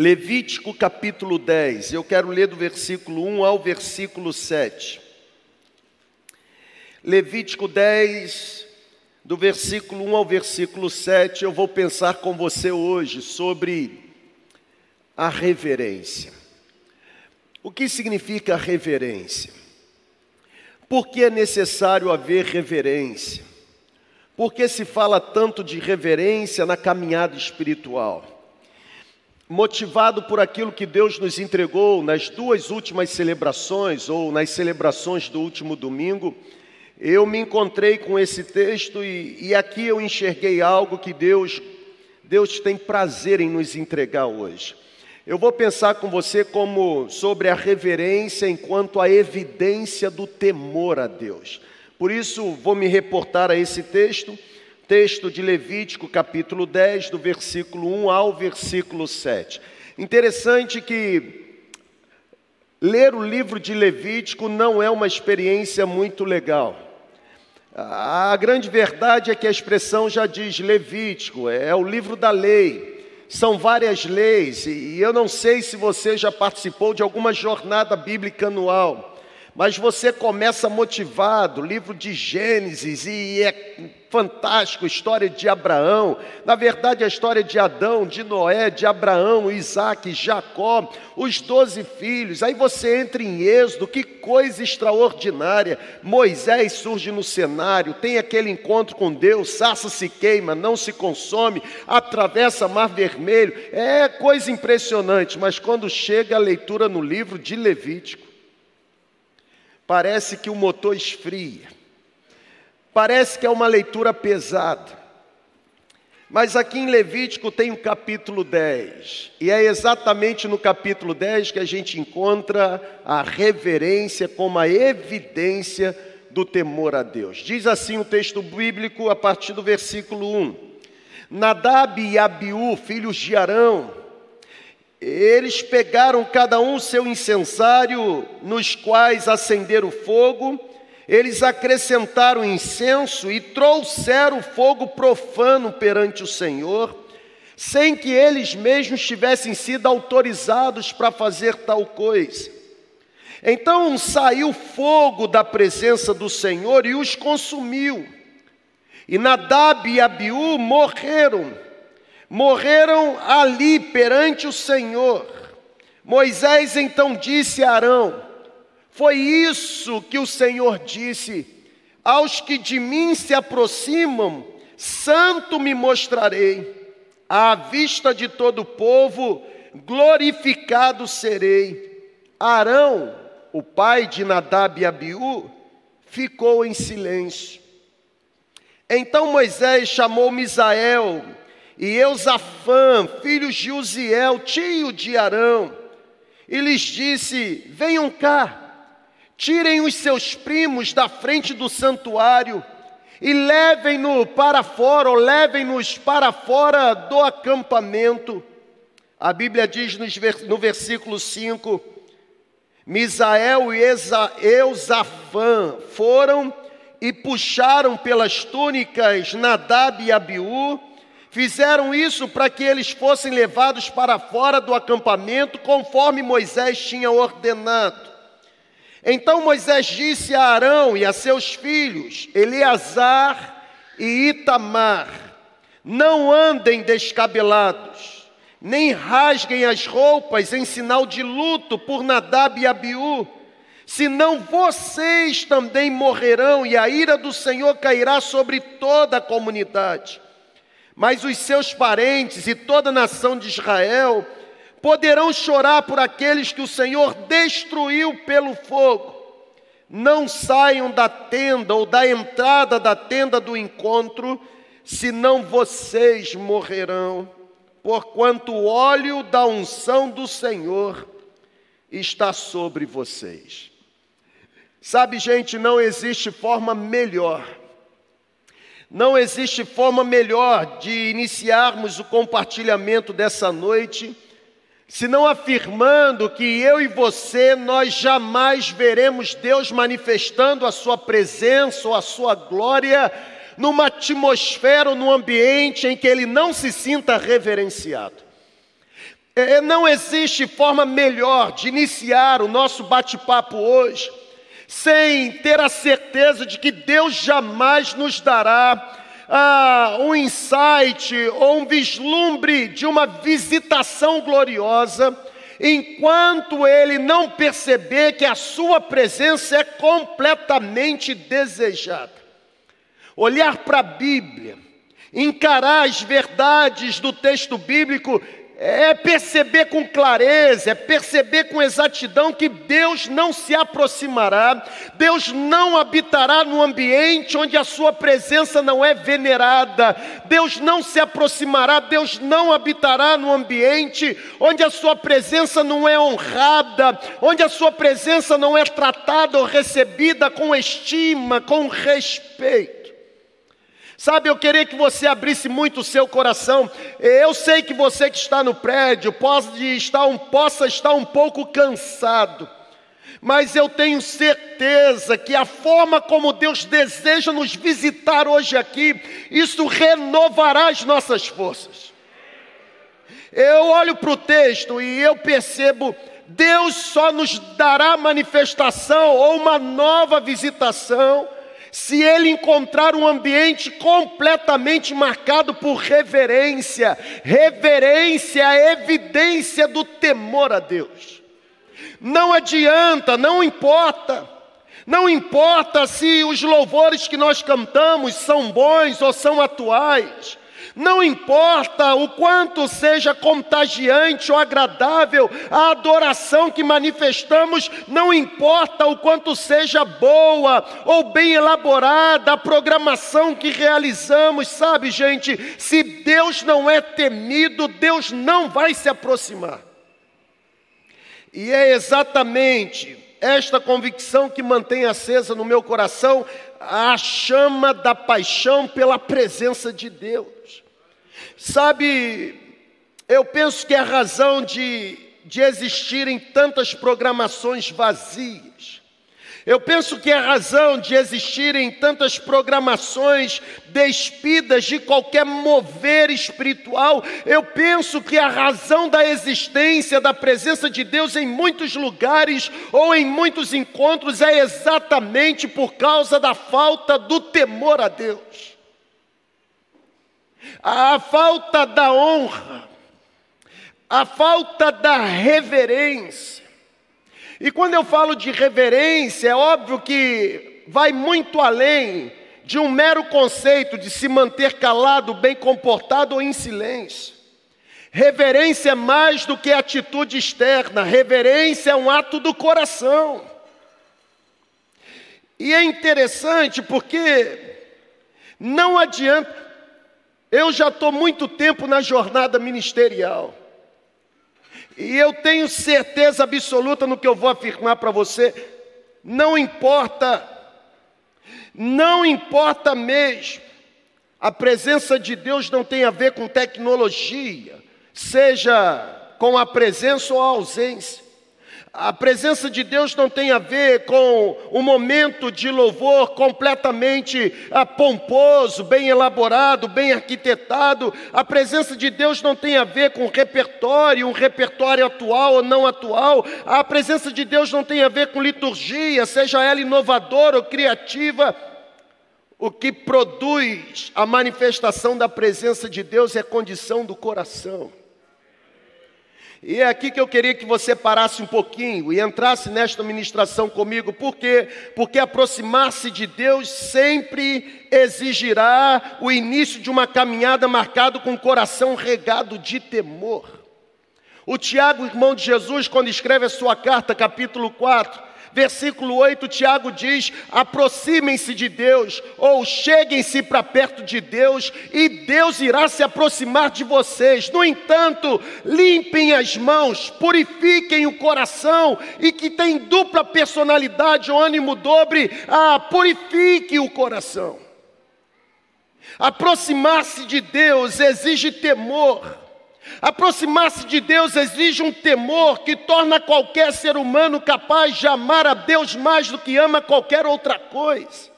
Levítico capítulo 10, eu quero ler do versículo 1 ao versículo 7. Levítico 10, do versículo 1 ao versículo 7, eu vou pensar com você hoje sobre a reverência. O que significa reverência? Por que é necessário haver reverência? Por que se fala tanto de reverência na caminhada espiritual? Motivado por aquilo que Deus nos entregou nas duas últimas celebrações, ou nas celebrações do último domingo, eu me encontrei com esse texto e, e aqui eu enxerguei algo que Deus, Deus tem prazer em nos entregar hoje. Eu vou pensar com você como sobre a reverência enquanto a evidência do temor a Deus. Por isso, vou me reportar a esse texto texto de Levítico, capítulo 10, do versículo 1 ao versículo 7. Interessante que ler o livro de Levítico não é uma experiência muito legal. A grande verdade é que a expressão já diz Levítico, é o livro da lei. São várias leis, e eu não sei se você já participou de alguma jornada bíblica anual mas você começa motivado, livro de Gênesis, e é fantástico, história de Abraão, na verdade a história de Adão, de Noé, de Abraão, Isaac, Jacó, os doze filhos, aí você entra em Êxodo, que coisa extraordinária, Moisés surge no cenário, tem aquele encontro com Deus, Saça se queima, não se consome, atravessa Mar Vermelho, é coisa impressionante, mas quando chega a leitura no livro de Levítico, parece que o motor esfria, parece que é uma leitura pesada. Mas aqui em Levítico tem o capítulo 10, e é exatamente no capítulo 10 que a gente encontra a reverência como a evidência do temor a Deus. Diz assim o texto bíblico a partir do versículo 1: Nadab e Abiú, filhos de Arão, eles pegaram cada um seu incensário, nos quais acenderam fogo, eles acrescentaram incenso e trouxeram fogo profano perante o Senhor, sem que eles mesmos tivessem sido autorizados para fazer tal coisa. Então saiu fogo da presença do Senhor e os consumiu. E Nadab e Abiú morreram morreram ali perante o Senhor. Moisés então disse a Arão: Foi isso que o Senhor disse: Aos que de mim se aproximam, santo me mostrarei, à vista de todo o povo, glorificado serei. Arão, o pai de Nadab e Abiú, ficou em silêncio. Então Moisés chamou Misael, e Eusafã, filho de Uziel, tio de Arão, e lhes disse: Venham cá, tirem os seus primos da frente do santuário e levem-no para fora, ou levem-nos para fora do acampamento. A Bíblia diz no versículo 5: Misael e Eusafã foram e puxaram pelas túnicas Nadab e Abiú, Fizeram isso para que eles fossem levados para fora do acampamento, conforme Moisés tinha ordenado. Então Moisés disse a Arão e a seus filhos, Eleazar e Itamar: Não andem descabelados, nem rasguem as roupas em sinal de luto por Nadab e Abiú, senão vocês também morrerão e a ira do Senhor cairá sobre toda a comunidade mas os seus parentes e toda a nação de Israel poderão chorar por aqueles que o Senhor destruiu pelo fogo. Não saiam da tenda ou da entrada da tenda do encontro, senão vocês morrerão, porquanto o óleo da unção do Senhor está sobre vocês. Sabe, gente, não existe forma melhor não existe forma melhor de iniciarmos o compartilhamento dessa noite, senão afirmando que eu e você, nós jamais veremos Deus manifestando a Sua presença ou a Sua glória numa atmosfera ou num ambiente em que Ele não se sinta reverenciado. É, não existe forma melhor de iniciar o nosso bate-papo hoje sem ter a certeza de que Deus jamais nos dará ah, um insight ou um vislumbre de uma visitação gloriosa, enquanto ele não perceber que a sua presença é completamente desejada. Olhar para a Bíblia, encarar as verdades do texto bíblico é perceber com clareza, é perceber com exatidão que Deus não se aproximará, Deus não habitará no ambiente onde a sua presença não é venerada, Deus não se aproximará, Deus não habitará no ambiente onde a sua presença não é honrada, onde a sua presença não é tratada ou recebida com estima, com respeito. Sabe, eu queria que você abrisse muito o seu coração. Eu sei que você que está no prédio pode estar um, possa estar um pouco cansado. Mas eu tenho certeza que a forma como Deus deseja nos visitar hoje aqui, isso renovará as nossas forças. Eu olho para o texto e eu percebo, Deus só nos dará manifestação ou uma nova visitação se ele encontrar um ambiente completamente marcado por reverência, reverência é evidência do temor a Deus. Não adianta, não importa, não importa se os louvores que nós cantamos são bons ou são atuais, não importa o quanto seja contagiante ou agradável a adoração que manifestamos, não importa o quanto seja boa ou bem elaborada a programação que realizamos, sabe, gente? Se Deus não é temido, Deus não vai se aproximar. E é exatamente esta convicção que mantém acesa no meu coração a chama da paixão pela presença de Deus. Sabe, eu penso que a razão de, de existirem tantas programações vazias, eu penso que a razão de existirem tantas programações despidas de qualquer mover espiritual, eu penso que a razão da existência da presença de Deus em muitos lugares ou em muitos encontros é exatamente por causa da falta do temor a Deus a falta da honra, a falta da reverência. E quando eu falo de reverência, é óbvio que vai muito além de um mero conceito de se manter calado, bem comportado ou em silêncio. Reverência é mais do que atitude externa, reverência é um ato do coração. E é interessante porque não adianta, eu já estou muito tempo na jornada ministerial. E eu tenho certeza absoluta no que eu vou afirmar para você. Não importa, não importa mesmo. A presença de Deus não tem a ver com tecnologia, seja com a presença ou a ausência. A presença de Deus não tem a ver com um momento de louvor completamente ah, pomposo, bem elaborado, bem arquitetado. A presença de Deus não tem a ver com repertório, um repertório atual ou não atual. A presença de Deus não tem a ver com liturgia, seja ela inovadora ou criativa. O que produz a manifestação da presença de Deus é condição do coração. E é aqui que eu queria que você parasse um pouquinho e entrasse nesta ministração comigo, por quê? Porque aproximar-se de Deus sempre exigirá o início de uma caminhada marcado com o coração regado de temor. O Tiago, irmão de Jesus, quando escreve a sua carta, capítulo 4, Versículo 8, Tiago diz: aproximem-se de Deus, ou cheguem-se para perto de Deus, e Deus irá se aproximar de vocês. No entanto, limpem as mãos, purifiquem o coração, e que tem dupla personalidade ou ânimo dobre, ah, purifique o coração. Aproximar-se de Deus exige temor. Aproximar-se de Deus exige um temor que torna qualquer ser humano capaz de amar a Deus mais do que ama qualquer outra coisa.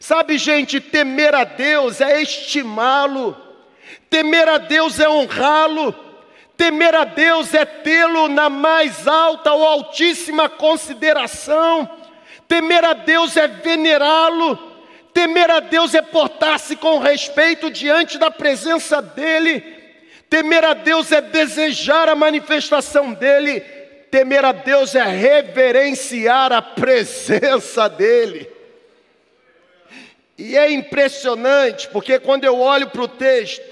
Sabe, gente, temer a Deus é estimá-lo, temer a Deus é honrá-lo, Temer a Deus é tê-lo na mais alta ou altíssima consideração. Temer a Deus é venerá-lo. Temer a Deus é portar-se com respeito diante da presença dEle. Temer a Deus é desejar a manifestação dEle. Temer a Deus é reverenciar a presença dEle. E é impressionante, porque quando eu olho para o texto,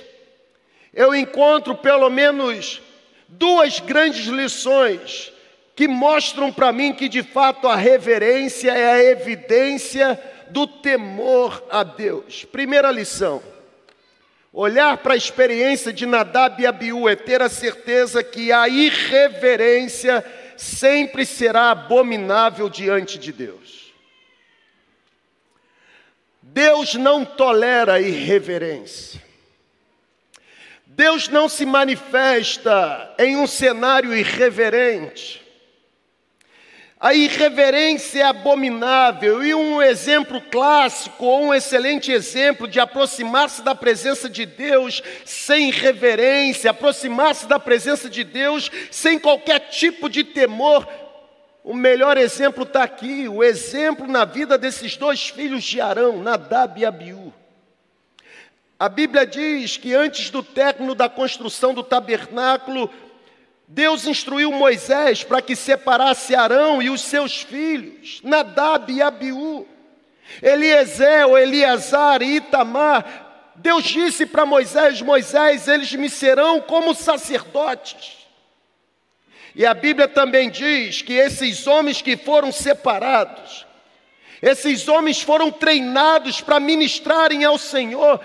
eu encontro pelo menos duas grandes lições que mostram para mim que de fato a reverência é a evidência do temor a Deus. Primeira lição: olhar para a experiência de Nadab e Abiú é ter a certeza que a irreverência sempre será abominável diante de Deus. Deus não tolera irreverência. Deus não se manifesta em um cenário irreverente. A irreverência é abominável e um exemplo clássico, ou um excelente exemplo de aproximar-se da presença de Deus sem reverência, aproximar-se da presença de Deus sem qualquer tipo de temor. O melhor exemplo está aqui, o exemplo na vida desses dois filhos de Arão, Nadab e Abiú. A Bíblia diz que antes do término da construção do tabernáculo, Deus instruiu Moisés para que separasse Arão e os seus filhos, Nadab e Abiú, Eliezer Eleazar e Itamar. Deus disse para Moisés: Moisés, eles me serão como sacerdotes. E a Bíblia também diz que esses homens que foram separados, esses homens foram treinados para ministrarem ao Senhor,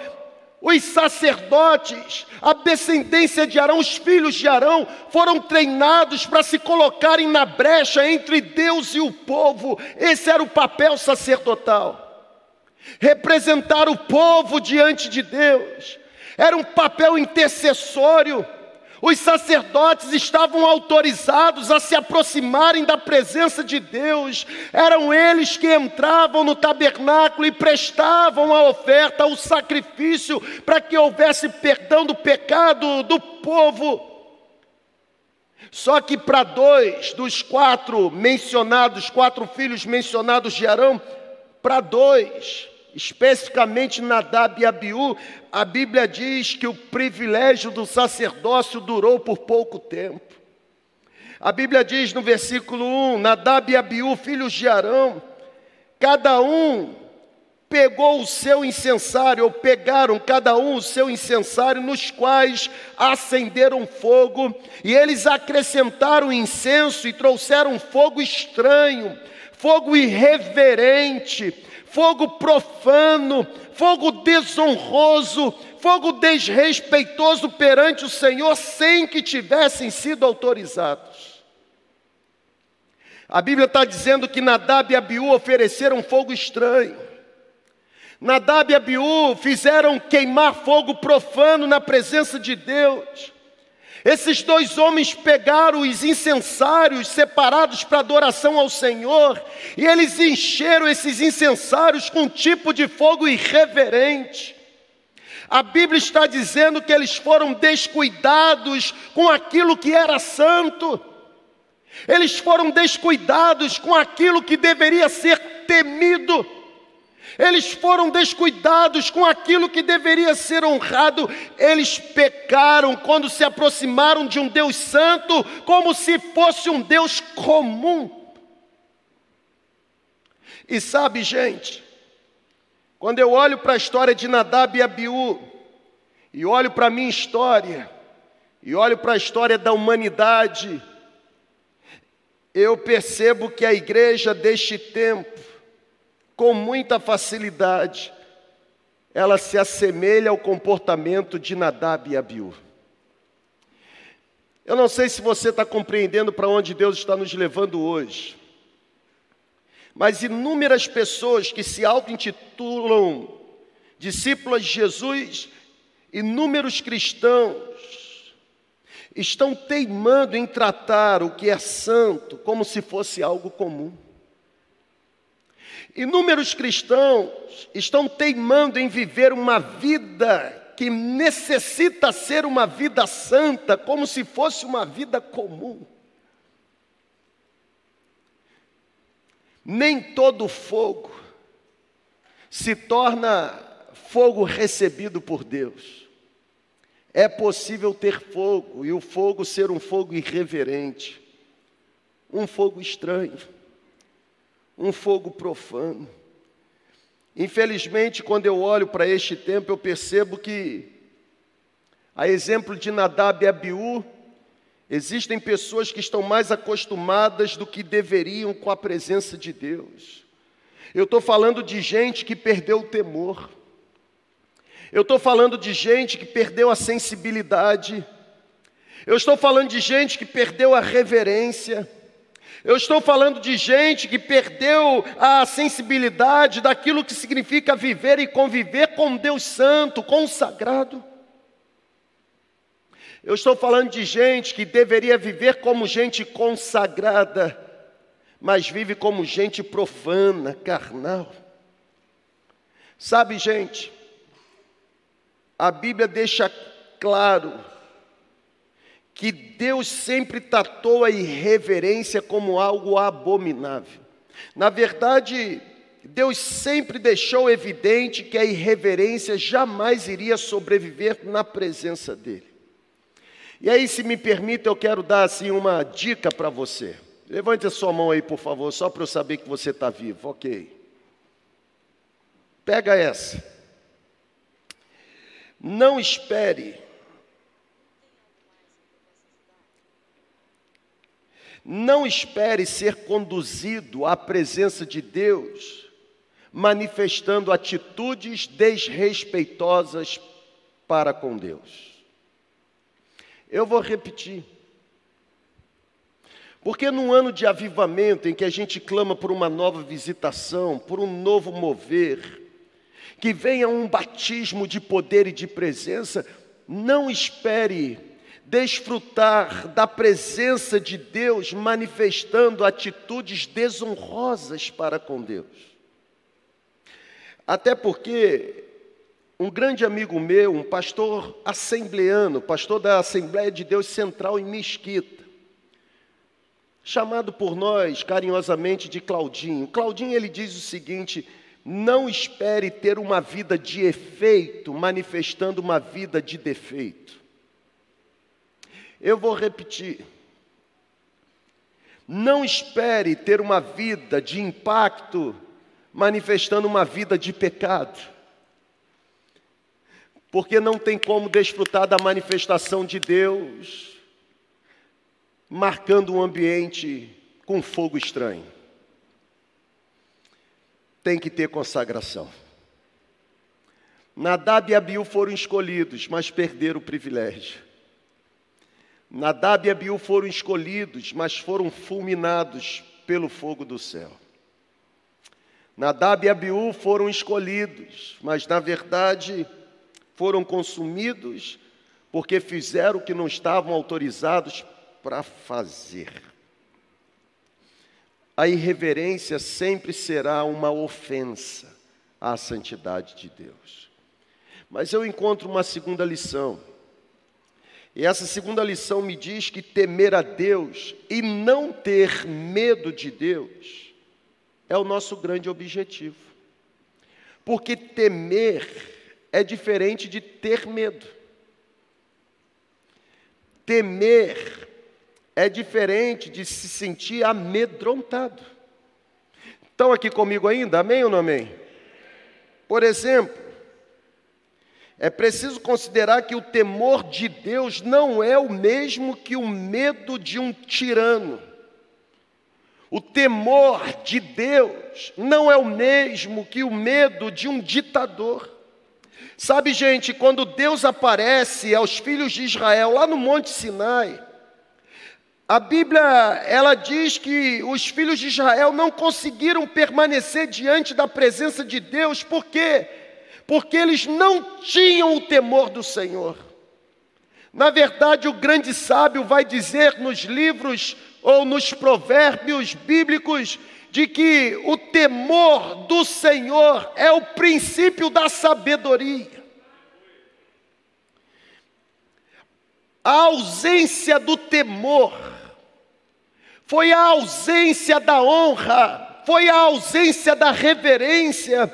os sacerdotes, a descendência de Arão, os filhos de Arão, foram treinados para se colocarem na brecha entre Deus e o povo. Esse era o papel sacerdotal. Representar o povo diante de Deus. Era um papel intercessório os sacerdotes estavam autorizados a se aproximarem da presença de Deus. Eram eles que entravam no tabernáculo e prestavam a oferta, o sacrifício, para que houvesse perdão do pecado do povo. Só que para dois dos quatro mencionados, quatro filhos mencionados de Arão, para dois, especificamente Nadab e Abiú, a Bíblia diz que o privilégio do sacerdócio durou por pouco tempo. A Bíblia diz no versículo 1: Nadab e Abiú, filhos de Arão, cada um pegou o seu incensário, ou pegaram cada um o seu incensário, nos quais acenderam fogo, e eles acrescentaram incenso e trouxeram fogo estranho, fogo irreverente, fogo profano, fogo desonroso, fogo desrespeitoso perante o Senhor, sem que tivessem sido autorizados. A Bíblia está dizendo que Nadab e Abiú ofereceram fogo estranho. Nadab e Abiú fizeram queimar fogo profano na presença de Deus. Esses dois homens pegaram os incensários separados para adoração ao Senhor, e eles encheram esses incensários com um tipo de fogo irreverente. A Bíblia está dizendo que eles foram descuidados com aquilo que era santo, eles foram descuidados com aquilo que deveria ser temido. Eles foram descuidados com aquilo que deveria ser honrado. Eles pecaram quando se aproximaram de um Deus santo, como se fosse um Deus comum. E sabe, gente, quando eu olho para a história de Nadab e Abiú, e olho para a minha história, e olho para a história da humanidade, eu percebo que a igreja deste tempo, com muita facilidade, ela se assemelha ao comportamento de Nadab e Abiú. Eu não sei se você está compreendendo para onde Deus está nos levando hoje, mas inúmeras pessoas que se auto-intitulam discípulas de Jesus, inúmeros cristãos, estão teimando em tratar o que é santo como se fosse algo comum. Inúmeros cristãos estão teimando em viver uma vida que necessita ser uma vida santa como se fosse uma vida comum. Nem todo fogo se torna fogo recebido por Deus. É possível ter fogo e o fogo ser um fogo irreverente, um fogo estranho, um fogo profano. Infelizmente, quando eu olho para este tempo, eu percebo que, a exemplo de Nadab e Abiú, existem pessoas que estão mais acostumadas do que deveriam com a presença de Deus. Eu estou falando de gente que perdeu o temor. Eu estou falando de gente que perdeu a sensibilidade. Eu estou falando de gente que perdeu a reverência. Eu estou falando de gente que perdeu a sensibilidade daquilo que significa viver e conviver com Deus Santo, consagrado. Eu estou falando de gente que deveria viver como gente consagrada, mas vive como gente profana, carnal. Sabe, gente, a Bíblia deixa claro que Deus sempre tratou a irreverência como algo abominável. Na verdade, Deus sempre deixou evidente que a irreverência jamais iria sobreviver na presença dele. E aí, se me permite, eu quero dar assim uma dica para você. Levante a sua mão aí, por favor, só para eu saber que você está vivo. Ok. Pega essa. Não espere Não espere ser conduzido à presença de Deus manifestando atitudes desrespeitosas para com Deus. Eu vou repetir. Porque num ano de avivamento em que a gente clama por uma nova visitação, por um novo mover, que venha um batismo de poder e de presença, não espere desfrutar da presença de Deus manifestando atitudes desonrosas para com Deus. Até porque um grande amigo meu, um pastor assembleano, pastor da Assembleia de Deus Central em Mesquita, chamado por nós carinhosamente de Claudinho. Claudinho ele diz o seguinte: não espere ter uma vida de efeito manifestando uma vida de defeito. Eu vou repetir. Não espere ter uma vida de impacto manifestando uma vida de pecado. Porque não tem como desfrutar da manifestação de Deus marcando um ambiente com fogo estranho. Tem que ter consagração. Nadab e Abiú foram escolhidos, mas perderam o privilégio. Nadab e Abiú foram escolhidos, mas foram fulminados pelo fogo do céu. Nadab e Abiú foram escolhidos, mas na verdade foram consumidos porque fizeram o que não estavam autorizados para fazer. A irreverência sempre será uma ofensa à santidade de Deus. Mas eu encontro uma segunda lição. E essa segunda lição me diz que temer a Deus e não ter medo de Deus é o nosso grande objetivo. Porque temer é diferente de ter medo. Temer é diferente de se sentir amedrontado. Estão aqui comigo ainda? Amém ou não amém? Por exemplo, é preciso considerar que o temor de Deus não é o mesmo que o medo de um tirano. O temor de Deus não é o mesmo que o medo de um ditador. Sabe, gente, quando Deus aparece aos filhos de Israel lá no Monte Sinai, a Bíblia, ela diz que os filhos de Israel não conseguiram permanecer diante da presença de Deus, por quê? Porque eles não tinham o temor do Senhor. Na verdade, o grande sábio vai dizer nos livros ou nos provérbios bíblicos de que o temor do Senhor é o princípio da sabedoria. a ausência do temor, foi a ausência da honra, foi a ausência da reverência,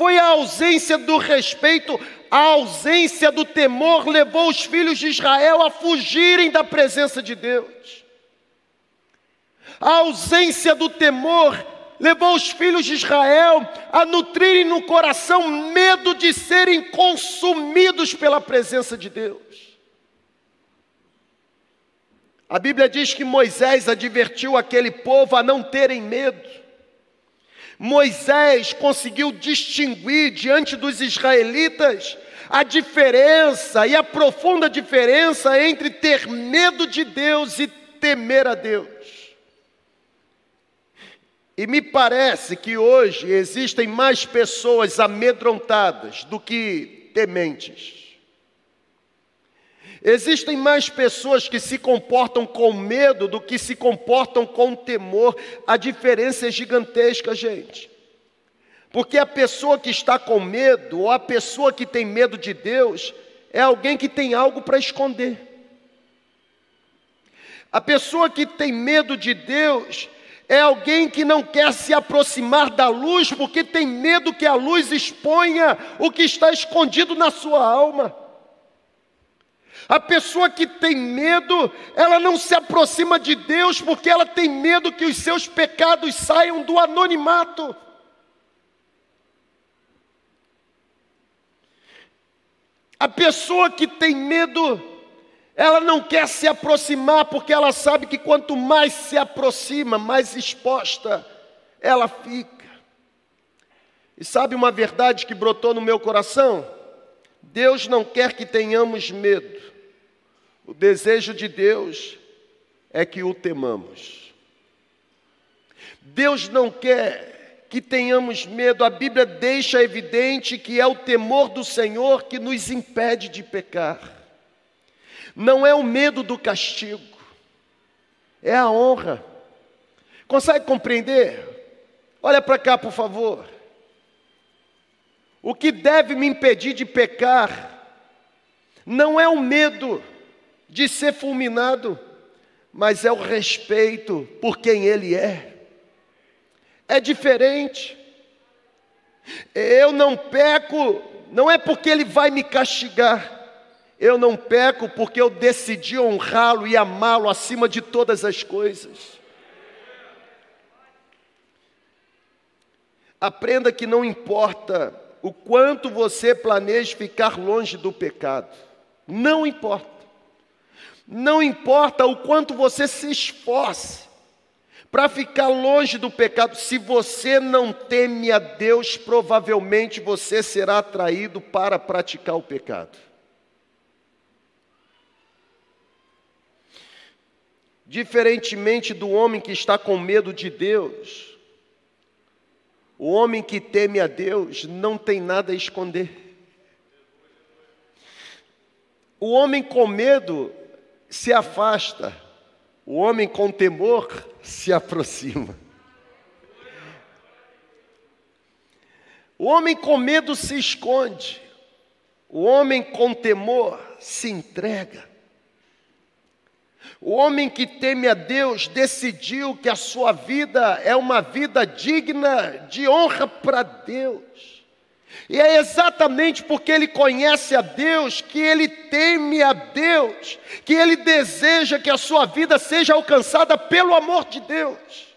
foi a ausência do respeito, a ausência do temor levou os filhos de Israel a fugirem da presença de Deus. A ausência do temor levou os filhos de Israel a nutrirem no coração medo de serem consumidos pela presença de Deus. A Bíblia diz que Moisés advertiu aquele povo a não terem medo. Moisés conseguiu distinguir diante dos israelitas a diferença e a profunda diferença entre ter medo de Deus e temer a Deus. E me parece que hoje existem mais pessoas amedrontadas do que tementes. Existem mais pessoas que se comportam com medo do que se comportam com temor. A diferença é gigantesca, gente. Porque a pessoa que está com medo, ou a pessoa que tem medo de Deus, é alguém que tem algo para esconder. A pessoa que tem medo de Deus é alguém que não quer se aproximar da luz porque tem medo que a luz exponha o que está escondido na sua alma. A pessoa que tem medo, ela não se aproxima de Deus porque ela tem medo que os seus pecados saiam do anonimato. A pessoa que tem medo, ela não quer se aproximar porque ela sabe que quanto mais se aproxima, mais exposta ela fica. E sabe uma verdade que brotou no meu coração? Deus não quer que tenhamos medo. O desejo de Deus é que o temamos. Deus não quer que tenhamos medo, a Bíblia deixa evidente que é o temor do Senhor que nos impede de pecar. Não é o medo do castigo, é a honra. Consegue compreender? Olha para cá, por favor. O que deve me impedir de pecar não é o medo, de ser fulminado, mas é o respeito por quem ele é. É diferente. Eu não peco, não é porque ele vai me castigar. Eu não peco porque eu decidi honrá-lo e amá-lo acima de todas as coisas. Aprenda que não importa o quanto você planeje ficar longe do pecado, não importa. Não importa o quanto você se esforce para ficar longe do pecado, se você não teme a Deus, provavelmente você será atraído para praticar o pecado. Diferentemente do homem que está com medo de Deus, o homem que teme a Deus não tem nada a esconder. O homem com medo se afasta, o homem com temor se aproxima. O homem com medo se esconde, o homem com temor se entrega. O homem que teme a Deus decidiu que a sua vida é uma vida digna de honra para Deus. E é exatamente porque ele conhece a Deus, que ele teme a Deus, que ele deseja que a sua vida seja alcançada pelo amor de Deus.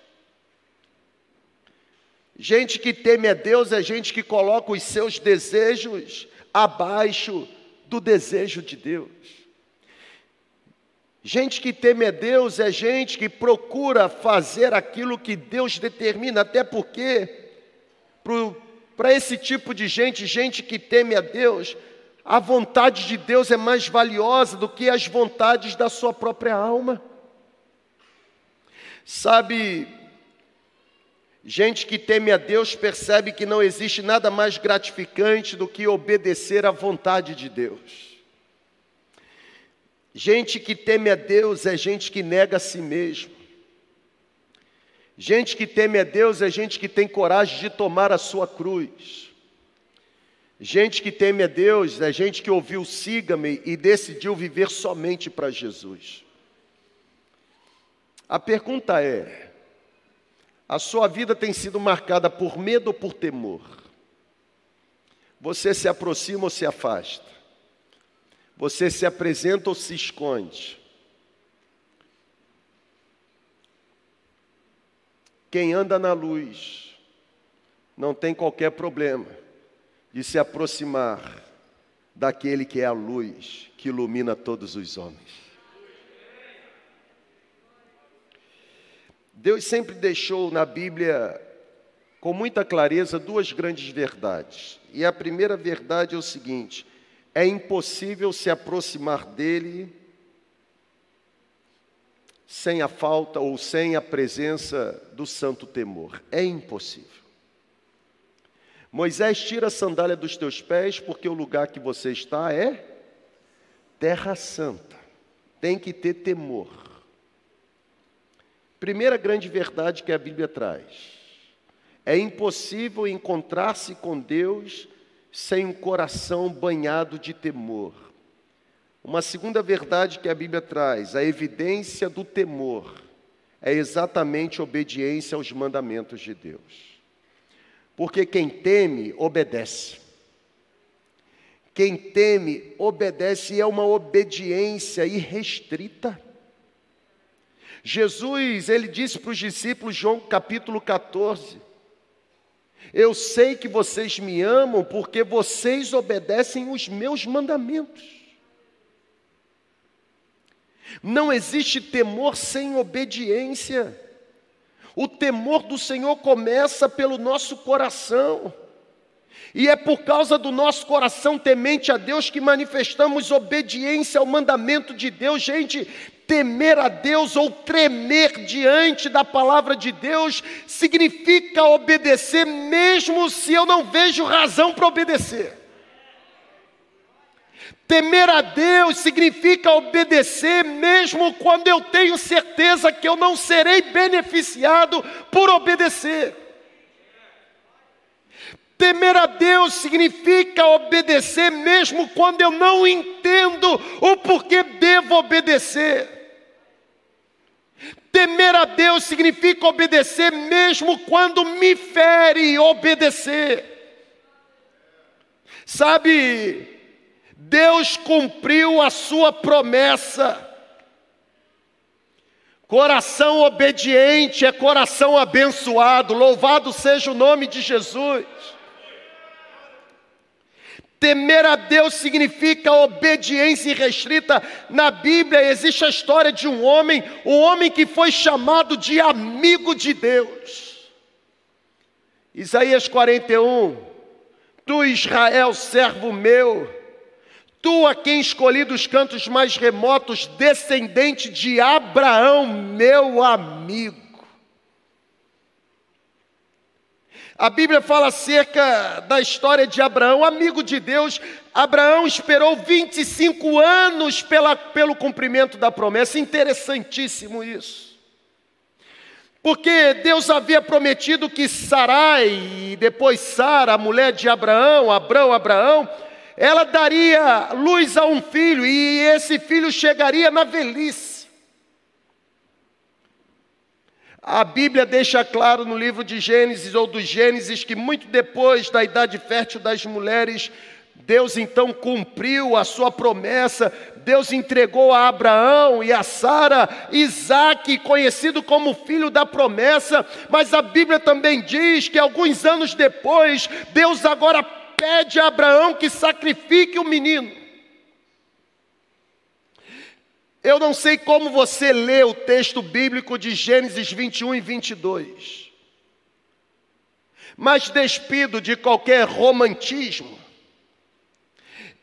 Gente que teme a Deus é gente que coloca os seus desejos abaixo do desejo de Deus. Gente que teme a Deus é gente que procura fazer aquilo que Deus determina, até porque, para esse tipo de gente, gente que teme a Deus, a vontade de Deus é mais valiosa do que as vontades da sua própria alma. Sabe, gente que teme a Deus percebe que não existe nada mais gratificante do que obedecer à vontade de Deus. Gente que teme a Deus é gente que nega a si mesmo. Gente que teme a Deus é gente que tem coragem de tomar a sua cruz. Gente que teme a Deus é gente que ouviu siga-me e decidiu viver somente para Jesus. A pergunta é: a sua vida tem sido marcada por medo ou por temor? Você se aproxima ou se afasta? Você se apresenta ou se esconde? Quem anda na luz não tem qualquer problema de se aproximar daquele que é a luz que ilumina todos os homens. Deus sempre deixou na Bíblia com muita clareza duas grandes verdades. E a primeira verdade é o seguinte: é impossível se aproximar dele sem a falta ou sem a presença do santo temor. É impossível. Moisés tira a sandália dos teus pés, porque o lugar que você está é terra santa. Tem que ter temor. Primeira grande verdade que a Bíblia traz: é impossível encontrar-se com Deus sem um coração banhado de temor. Uma segunda verdade que a Bíblia traz, a evidência do temor, é exatamente obediência aos mandamentos de Deus. Porque quem teme, obedece. Quem teme, obedece e é uma obediência irrestrita. Jesus, ele disse para os discípulos, João capítulo 14, eu sei que vocês me amam porque vocês obedecem os meus mandamentos. Não existe temor sem obediência. O temor do Senhor começa pelo nosso coração. E é por causa do nosso coração temente a Deus que manifestamos obediência ao mandamento de Deus. Gente, temer a Deus ou tremer diante da palavra de Deus significa obedecer, mesmo se eu não vejo razão para obedecer. Temer a Deus significa obedecer, mesmo quando eu tenho certeza que eu não serei beneficiado por obedecer. Temer a Deus significa obedecer, mesmo quando eu não entendo o porquê devo obedecer. Temer a Deus significa obedecer, mesmo quando me fere obedecer. Sabe, Deus cumpriu a sua promessa. Coração obediente é coração abençoado, louvado seja o nome de Jesus. Temer a Deus significa obediência irrestrita. Na Bíblia existe a história de um homem, um homem que foi chamado de amigo de Deus. Isaías 41. Tu, Israel, servo meu, tu a quem escolhi dos cantos mais remotos, descendente de Abraão, meu amigo. A Bíblia fala acerca da história de Abraão, amigo de Deus. Abraão esperou 25 anos pela, pelo cumprimento da promessa. Interessantíssimo isso. Porque Deus havia prometido que Sarai, e depois Sara, a mulher de Abraão, Abraão, Abraão, ela daria luz a um filho, e esse filho chegaria na velhice. A Bíblia deixa claro no livro de Gênesis ou dos Gênesis que muito depois da idade fértil das mulheres, Deus então cumpriu a sua promessa, Deus entregou a Abraão e a Sara Isaac, conhecido como filho da promessa, mas a Bíblia também diz que alguns anos depois, Deus agora pede a Abraão que sacrifique o menino. Eu não sei como você lê o texto bíblico de Gênesis 21 e 22, mas despido de qualquer romantismo,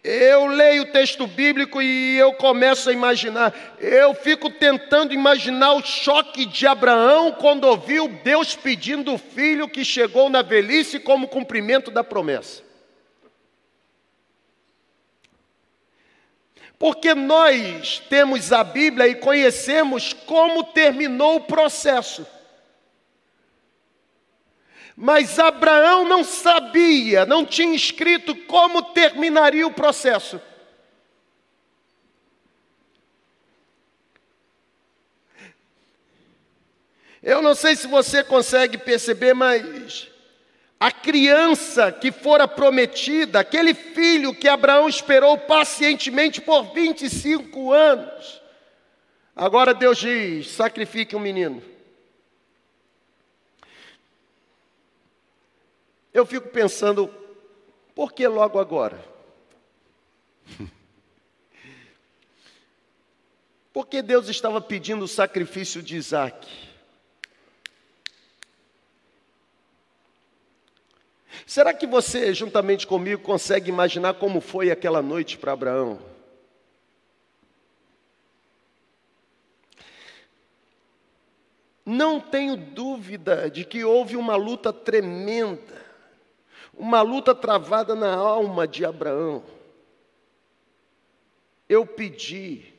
eu leio o texto bíblico e eu começo a imaginar, eu fico tentando imaginar o choque de Abraão quando ouviu Deus pedindo o filho que chegou na velhice como cumprimento da promessa. Porque nós temos a Bíblia e conhecemos como terminou o processo. Mas Abraão não sabia, não tinha escrito como terminaria o processo. Eu não sei se você consegue perceber, mas a criança que fora prometida, aquele filho que Abraão esperou pacientemente por 25 anos, agora Deus diz: sacrifique um menino. Eu fico pensando, por que logo agora? Porque Deus estava pedindo o sacrifício de Isaac. Será que você, juntamente comigo, consegue imaginar como foi aquela noite para Abraão? Não tenho dúvida de que houve uma luta tremenda, uma luta travada na alma de Abraão. Eu pedi,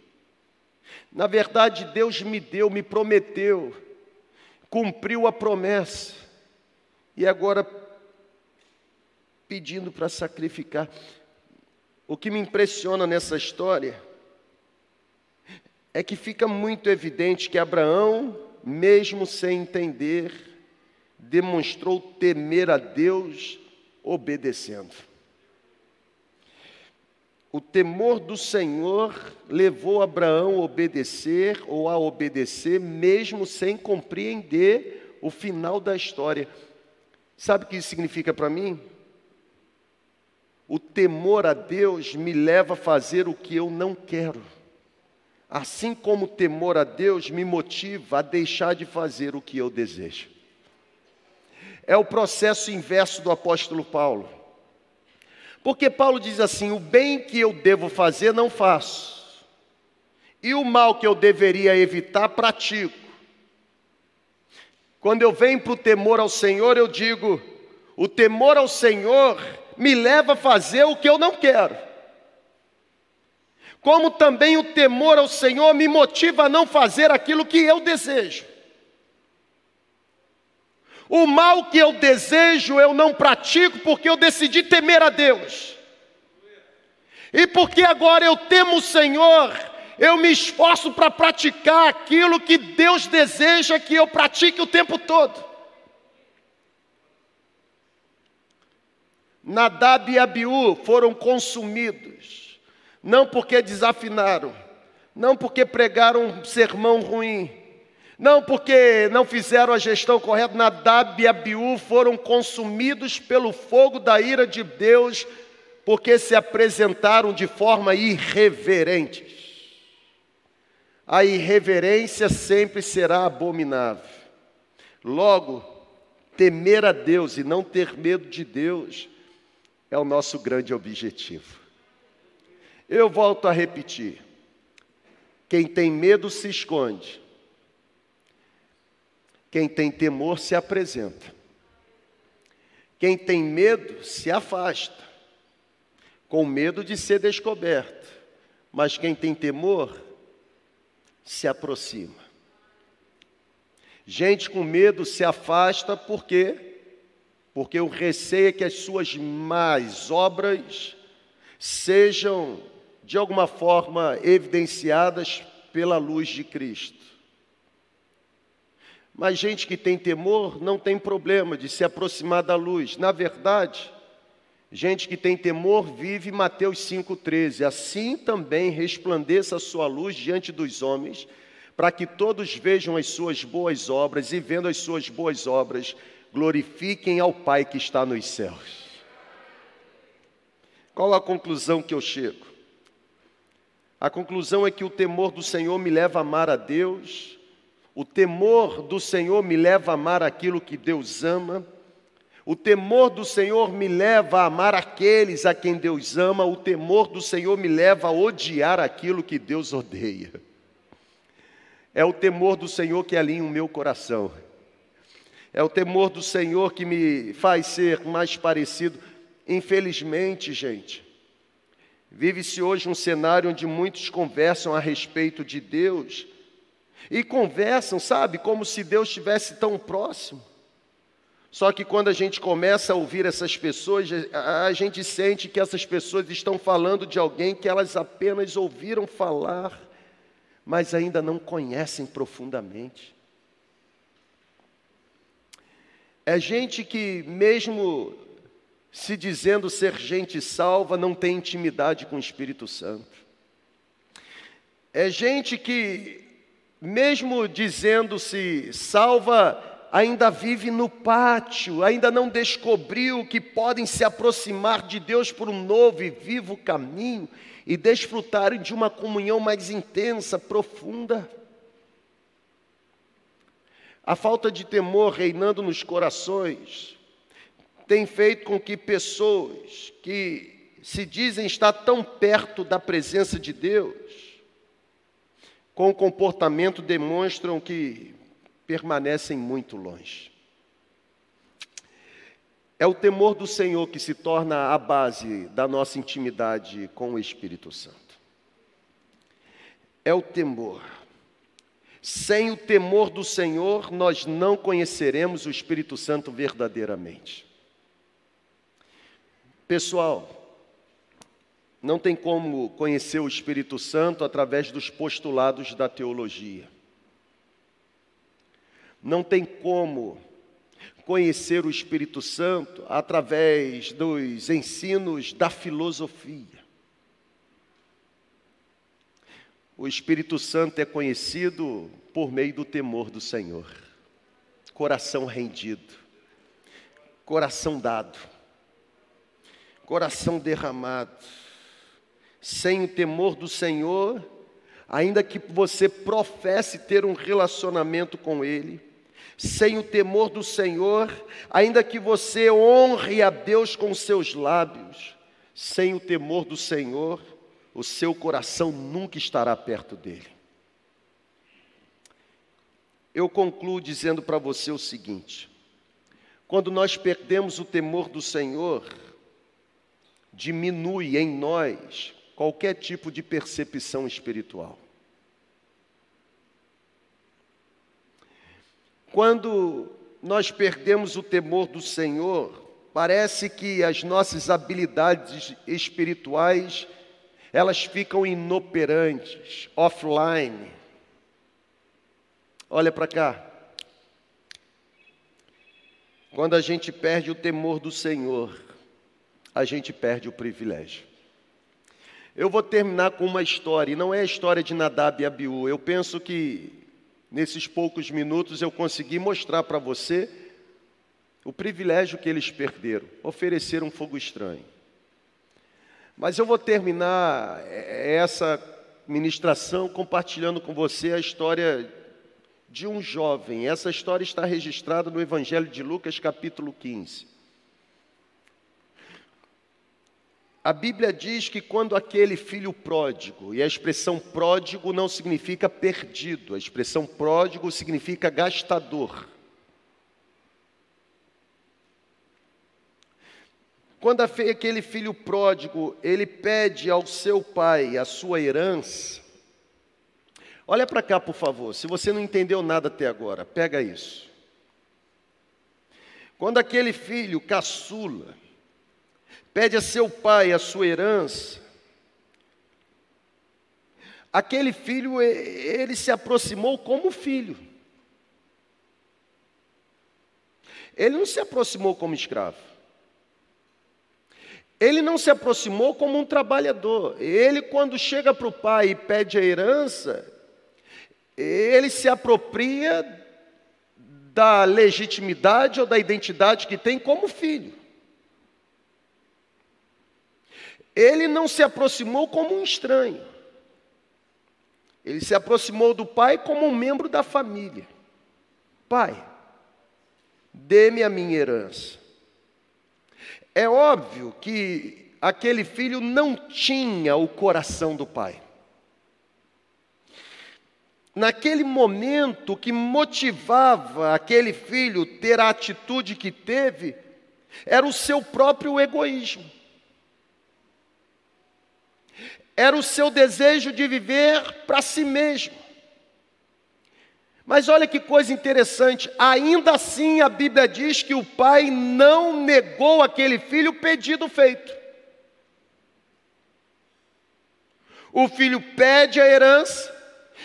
na verdade, Deus me deu, me prometeu, cumpriu a promessa, e agora pedindo para sacrificar. O que me impressiona nessa história é que fica muito evidente que Abraão, mesmo sem entender, demonstrou temer a Deus obedecendo. O temor do Senhor levou Abraão a obedecer ou a obedecer, mesmo sem compreender o final da história. Sabe o que isso significa para mim? O temor a Deus me leva a fazer o que eu não quero. Assim como o temor a Deus me motiva a deixar de fazer o que eu desejo. É o processo inverso do apóstolo Paulo. Porque Paulo diz assim: o bem que eu devo fazer, não faço, e o mal que eu deveria evitar, pratico. Quando eu venho para o temor ao Senhor, eu digo: o temor ao Senhor me leva a fazer o que eu não quero. Como também o temor ao Senhor me motiva a não fazer aquilo que eu desejo. O mal que eu desejo eu não pratico porque eu decidi temer a Deus. E porque agora eu temo o Senhor, eu me esforço para praticar aquilo que Deus deseja que eu pratique o tempo todo. Nadab e Abiú foram consumidos, não porque desafinaram, não porque pregaram um sermão ruim, não porque não fizeram a gestão correta. Nadab e Abiú foram consumidos pelo fogo da ira de Deus, porque se apresentaram de forma irreverente. A irreverência sempre será abominável. Logo, temer a Deus e não ter medo de Deus é o nosso grande objetivo. Eu volto a repetir: quem tem medo se esconde, quem tem temor se apresenta, quem tem medo se afasta, com medo de ser descoberto, mas quem tem temor se aproxima. Gente com medo se afasta porque porque o receio é que as suas más obras sejam, de alguma forma, evidenciadas pela luz de Cristo. Mas gente que tem temor não tem problema de se aproximar da luz. Na verdade, gente que tem temor vive Mateus 5,13. Assim também resplandeça a sua luz diante dos homens, para que todos vejam as suas boas obras e, vendo as suas boas obras, glorifiquem ao Pai que está nos céus. Qual a conclusão que eu chego? A conclusão é que o temor do Senhor me leva a amar a Deus, o temor do Senhor me leva a amar aquilo que Deus ama, o temor do Senhor me leva a amar aqueles a quem Deus ama, o temor do Senhor me leva a odiar aquilo que Deus odeia. É o temor do Senhor que alinha o meu coração. É o temor do Senhor que me faz ser mais parecido. Infelizmente, gente, vive-se hoje um cenário onde muitos conversam a respeito de Deus e conversam, sabe, como se Deus estivesse tão próximo. Só que quando a gente começa a ouvir essas pessoas, a gente sente que essas pessoas estão falando de alguém que elas apenas ouviram falar, mas ainda não conhecem profundamente. É gente que, mesmo se dizendo ser gente salva, não tem intimidade com o Espírito Santo. É gente que, mesmo dizendo-se salva, ainda vive no pátio, ainda não descobriu que podem se aproximar de Deus por um novo e vivo caminho e desfrutarem de uma comunhão mais intensa, profunda. A falta de temor reinando nos corações tem feito com que pessoas que se dizem estar tão perto da presença de Deus, com o comportamento demonstram que permanecem muito longe. É o temor do Senhor que se torna a base da nossa intimidade com o Espírito Santo. É o temor. Sem o temor do Senhor, nós não conheceremos o Espírito Santo verdadeiramente. Pessoal, não tem como conhecer o Espírito Santo através dos postulados da teologia. Não tem como conhecer o Espírito Santo através dos ensinos da filosofia. O Espírito Santo é conhecido por meio do temor do Senhor, coração rendido, coração dado, coração derramado. Sem o temor do Senhor, ainda que você professe ter um relacionamento com Ele, sem o temor do Senhor, ainda que você honre a Deus com seus lábios, sem o temor do Senhor, o seu coração nunca estará perto dele. Eu concluo dizendo para você o seguinte: quando nós perdemos o temor do Senhor, diminui em nós qualquer tipo de percepção espiritual. Quando nós perdemos o temor do Senhor, parece que as nossas habilidades espirituais elas ficam inoperantes, offline. Olha para cá. Quando a gente perde o temor do Senhor, a gente perde o privilégio. Eu vou terminar com uma história, e não é a história de Nadab e Abiú. Eu penso que nesses poucos minutos eu consegui mostrar para você o privilégio que eles perderam, oferecer um fogo estranho. Mas eu vou terminar essa ministração compartilhando com você a história de um jovem. Essa história está registrada no Evangelho de Lucas, capítulo 15. A Bíblia diz que quando aquele filho pródigo, e a expressão pródigo não significa perdido, a expressão pródigo significa gastador. Quando aquele filho pródigo, ele pede ao seu pai a sua herança, olha para cá, por favor, se você não entendeu nada até agora, pega isso. Quando aquele filho caçula, pede a seu pai a sua herança, aquele filho, ele se aproximou como filho. Ele não se aproximou como escravo. Ele não se aproximou como um trabalhador. Ele, quando chega para o pai e pede a herança, ele se apropria da legitimidade ou da identidade que tem como filho. Ele não se aproximou como um estranho. Ele se aproximou do pai como um membro da família. Pai, dê-me a minha herança. É óbvio que aquele filho não tinha o coração do pai. Naquele momento, que motivava aquele filho ter a atitude que teve era o seu próprio egoísmo era o seu desejo de viver para si mesmo. Mas olha que coisa interessante, ainda assim a Bíblia diz que o pai não negou aquele filho o pedido feito. O filho pede a herança,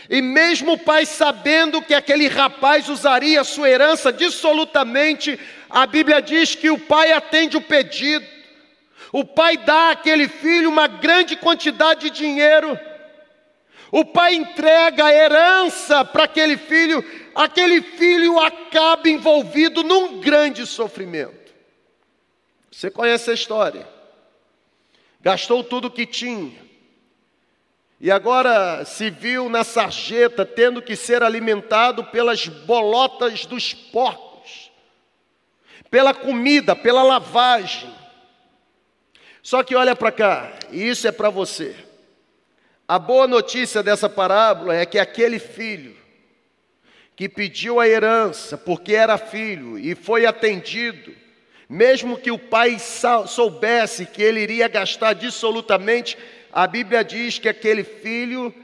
e mesmo o pai sabendo que aquele rapaz usaria a sua herança dissolutamente, a Bíblia diz que o pai atende o pedido. O pai dá àquele filho uma grande quantidade de dinheiro. O pai entrega a herança para aquele filho, aquele filho acaba envolvido num grande sofrimento. Você conhece a história. Gastou tudo o que tinha. E agora se viu na sarjeta tendo que ser alimentado pelas bolotas dos porcos, pela comida, pela lavagem. Só que olha para cá, e isso é para você. A boa notícia dessa parábola é que aquele filho que pediu a herança porque era filho e foi atendido, mesmo que o pai soubesse que ele iria gastar dissolutamente, a Bíblia diz que aquele filho,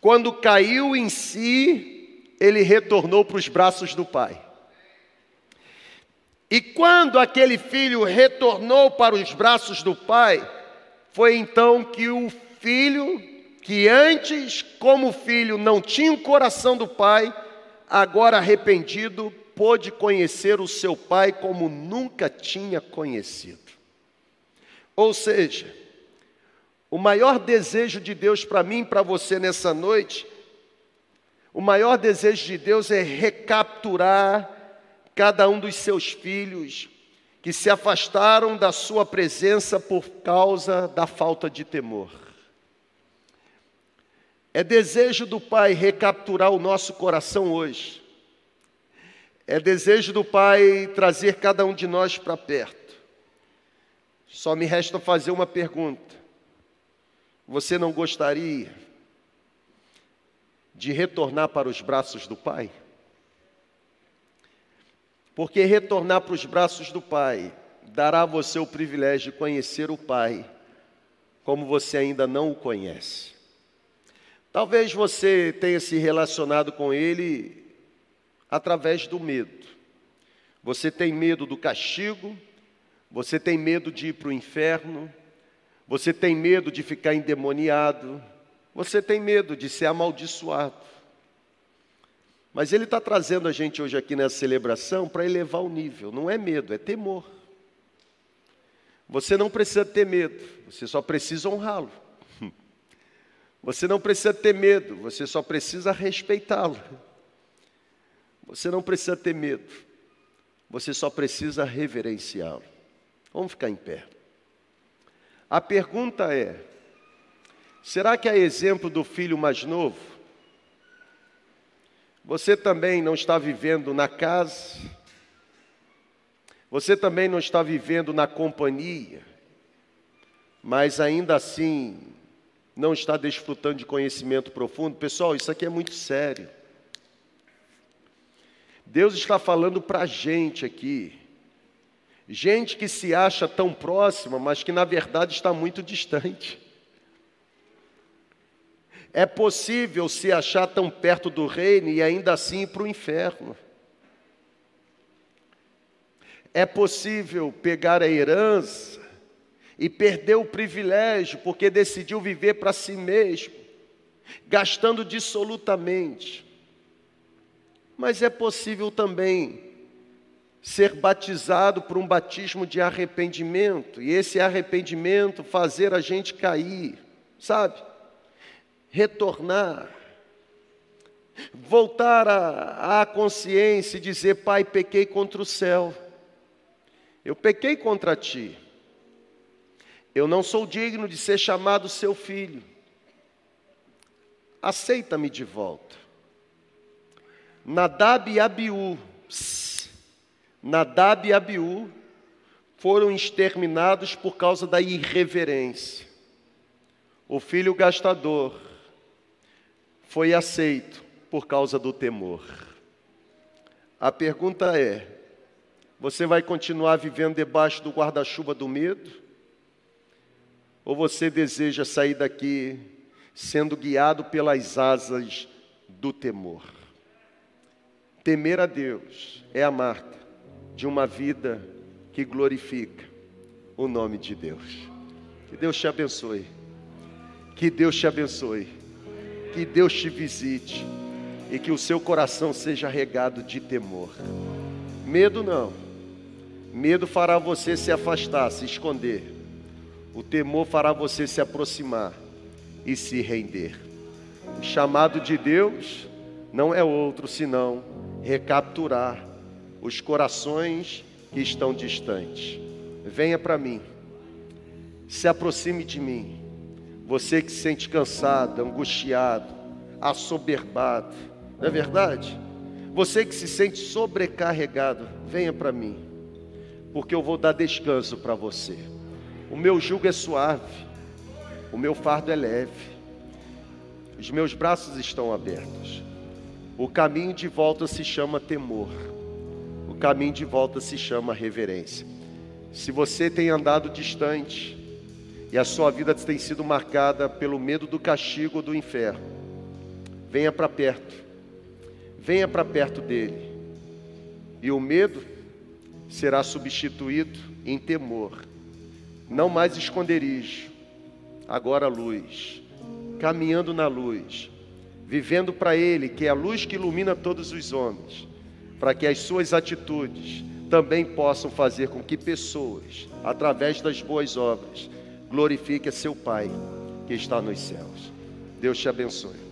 quando caiu em si, ele retornou para os braços do pai. E quando aquele filho retornou para os braços do pai, foi então que o filho que antes, como filho, não tinha o coração do pai, agora arrependido, pôde conhecer o seu pai como nunca tinha conhecido. Ou seja, o maior desejo de Deus para mim para você nessa noite, o maior desejo de Deus é recapturar cada um dos seus filhos que se afastaram da sua presença por causa da falta de temor. É desejo do Pai recapturar o nosso coração hoje. É desejo do Pai trazer cada um de nós para perto. Só me resta fazer uma pergunta. Você não gostaria de retornar para os braços do Pai? Porque retornar para os braços do Pai dará a você o privilégio de conhecer o Pai como você ainda não o conhece. Talvez você tenha se relacionado com ele através do medo. Você tem medo do castigo, você tem medo de ir para o inferno, você tem medo de ficar endemoniado, você tem medo de ser amaldiçoado. Mas ele está trazendo a gente hoje aqui nessa celebração para elevar o nível, não é medo, é temor. Você não precisa ter medo, você só precisa honrá-lo. Você não precisa ter medo, você só precisa respeitá-lo. Você não precisa ter medo, você só precisa reverenciá-lo. Vamos ficar em pé. A pergunta é: será que é exemplo do filho mais novo? Você também não está vivendo na casa? Você também não está vivendo na companhia? Mas ainda assim não está desfrutando de conhecimento profundo, pessoal, isso aqui é muito sério. Deus está falando para a gente aqui, gente que se acha tão próxima, mas que na verdade está muito distante. É possível se achar tão perto do reino e ainda assim ir para o inferno. É possível pegar a herança e perdeu o privilégio porque decidiu viver para si mesmo, gastando dissolutamente. Mas é possível também ser batizado por um batismo de arrependimento, e esse arrependimento fazer a gente cair, sabe? Retornar, voltar à consciência e dizer: Pai, pequei contra o céu, eu pequei contra ti. Eu não sou digno de ser chamado seu filho. Aceita-me de volta. Nadab e Abiú, Nadab e Abiú foram exterminados por causa da irreverência. O filho gastador foi aceito por causa do temor. A pergunta é: você vai continuar vivendo debaixo do guarda-chuva do medo? Ou você deseja sair daqui sendo guiado pelas asas do temor? Temer a Deus é a marca de uma vida que glorifica o nome de Deus. Que Deus te abençoe. Que Deus te abençoe. Que Deus te visite e que o seu coração seja regado de temor. Medo não. Medo fará você se afastar, se esconder. O temor fará você se aproximar e se render. O chamado de Deus não é outro senão recapturar os corações que estão distantes. Venha para mim, se aproxime de mim. Você que se sente cansado, angustiado, assoberbado, não é verdade? Você que se sente sobrecarregado, venha para mim, porque eu vou dar descanso para você. O meu jugo é suave, o meu fardo é leve, os meus braços estão abertos. O caminho de volta se chama temor, o caminho de volta se chama reverência. Se você tem andado distante e a sua vida tem sido marcada pelo medo do castigo do inferno, venha para perto venha para perto dele, e o medo será substituído em temor, não mais esconderijo, agora luz, caminhando na luz, vivendo para Ele, que é a luz que ilumina todos os homens, para que as suas atitudes também possam fazer com que pessoas, através das boas obras, glorifiquem seu Pai que está nos céus. Deus te abençoe.